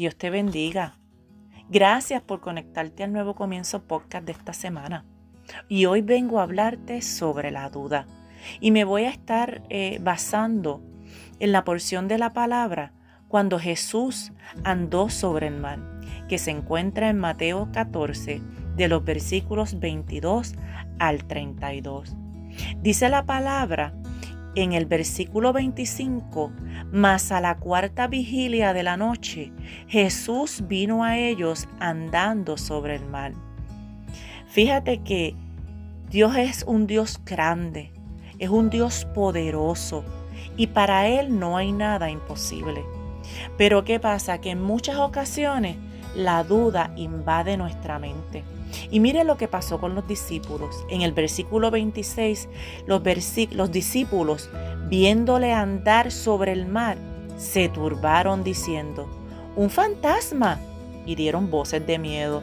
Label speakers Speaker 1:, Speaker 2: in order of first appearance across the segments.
Speaker 1: Dios te bendiga. Gracias por conectarte al nuevo comienzo podcast de esta semana. Y hoy vengo a hablarte sobre la duda. Y me voy a estar eh, basando en la porción de la palabra cuando Jesús andó sobre el mar, que se encuentra en Mateo 14, de los versículos 22 al 32. Dice la palabra en el versículo 25, mas a la cuarta vigilia de la noche, Jesús vino a ellos andando sobre el mar. Fíjate que Dios es un Dios grande, es un Dios poderoso y para Él no hay nada imposible. Pero ¿qué pasa? Que en muchas ocasiones la duda invade nuestra mente. Y mire lo que pasó con los discípulos. En el versículo 26, los, los discípulos, viéndole andar sobre el mar, se turbaron diciendo, un fantasma, y dieron voces de miedo.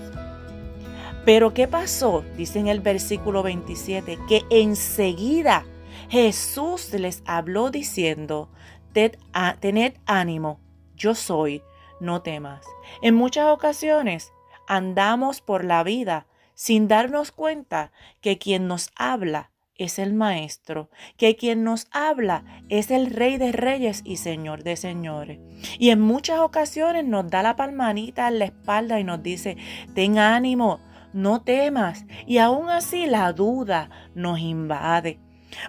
Speaker 1: Pero ¿qué pasó? Dice en el versículo 27, que enseguida Jesús les habló diciendo, tened ánimo, yo soy, no temas. En muchas ocasiones andamos por la vida sin darnos cuenta que quien nos habla es el Maestro, que quien nos habla es el Rey de Reyes y Señor de Señores. Y en muchas ocasiones nos da la palmanita en la espalda y nos dice, ten ánimo, no temas. Y aún así la duda nos invade.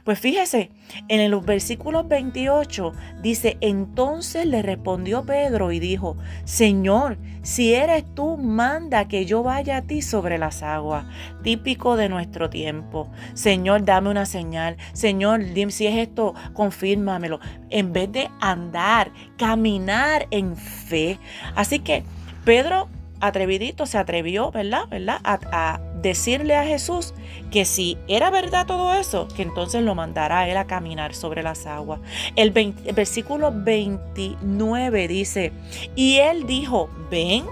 Speaker 1: Pues fíjese, en el versículo 28 dice, entonces le respondió Pedro y dijo, Señor, si eres tú, manda que yo vaya a ti sobre las aguas, típico de nuestro tiempo. Señor, dame una señal. Señor, si es esto, confírmamelo. En vez de andar, caminar en fe. Así que Pedro atrevidito se atrevió, ¿verdad? ¿verdad? A, decirle a Jesús que si era verdad todo eso, que entonces lo mandara a él a caminar sobre las aguas. El, el versículo 29 dice, y él dijo, ven.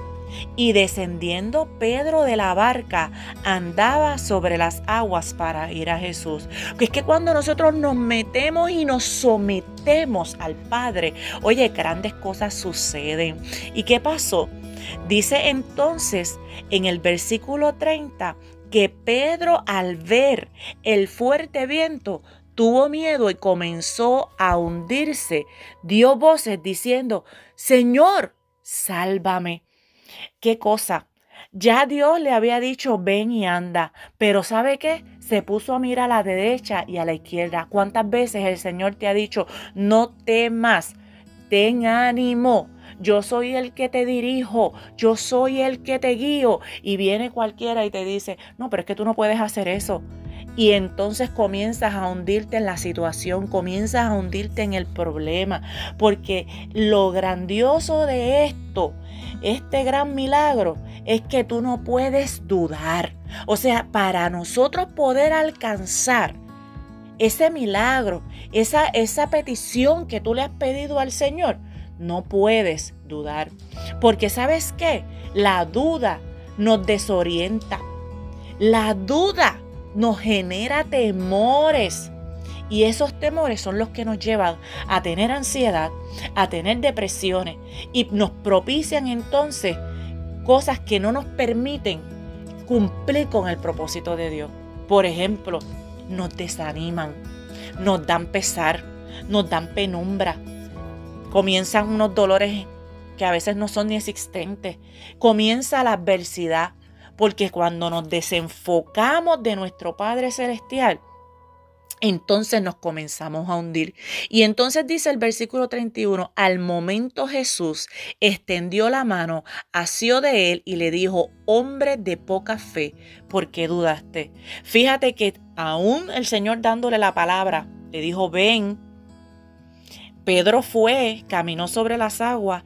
Speaker 1: Y descendiendo Pedro de la barca, andaba sobre las aguas para ir a Jesús. Que es que cuando nosotros nos metemos y nos sometemos al Padre, oye, grandes cosas suceden. ¿Y qué pasó? Dice entonces en el versículo 30 que Pedro al ver el fuerte viento tuvo miedo y comenzó a hundirse. Dio voces diciendo, Señor, sálvame. ¿Qué cosa? Ya Dios le había dicho, ven y anda, pero ¿sabe qué? Se puso a mirar a la derecha y a la izquierda. ¿Cuántas veces el Señor te ha dicho, no temas, ten ánimo? Yo soy el que te dirijo, yo soy el que te guío. Y viene cualquiera y te dice, no, pero es que tú no puedes hacer eso. Y entonces comienzas a hundirte en la situación, comienzas a hundirte en el problema, porque lo grandioso de esto, este gran milagro, es que tú no puedes dudar. O sea, para nosotros poder alcanzar ese milagro, esa, esa petición que tú le has pedido al Señor, no puedes dudar. Porque sabes qué? La duda nos desorienta. La duda nos genera temores. Y esos temores son los que nos llevan a tener ansiedad, a tener depresiones y nos propician entonces cosas que no nos permiten cumplir con el propósito de Dios. Por ejemplo, nos desaniman, nos dan pesar, nos dan penumbra, Comienzan unos dolores que a veces no son ni existentes. Comienza la adversidad, porque cuando nos desenfocamos de nuestro Padre Celestial, entonces nos comenzamos a hundir. Y entonces dice el versículo 31, al momento Jesús extendió la mano, asió de él y le dijo, hombre de poca fe, ¿por qué dudaste? Fíjate que aún el Señor dándole la palabra, le dijo, ven, Pedro fue, caminó sobre las aguas,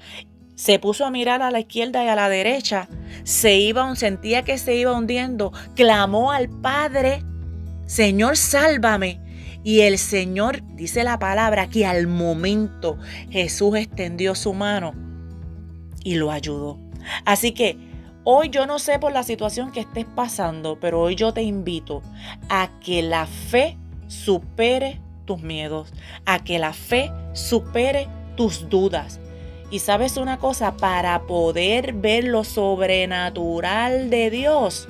Speaker 1: se puso a mirar a la izquierda y a la derecha, se iba, sentía que se iba hundiendo, clamó al Padre, Señor, sálvame. Y el Señor, dice la palabra, que al momento Jesús extendió su mano y lo ayudó. Así que hoy yo no sé por la situación que estés pasando, pero hoy yo te invito a que la fe supere tus miedos, a que la fe supere tus dudas. Y sabes una cosa, para poder ver lo sobrenatural de Dios,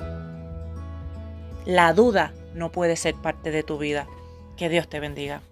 Speaker 1: la duda no puede ser parte de tu vida. Que Dios te bendiga.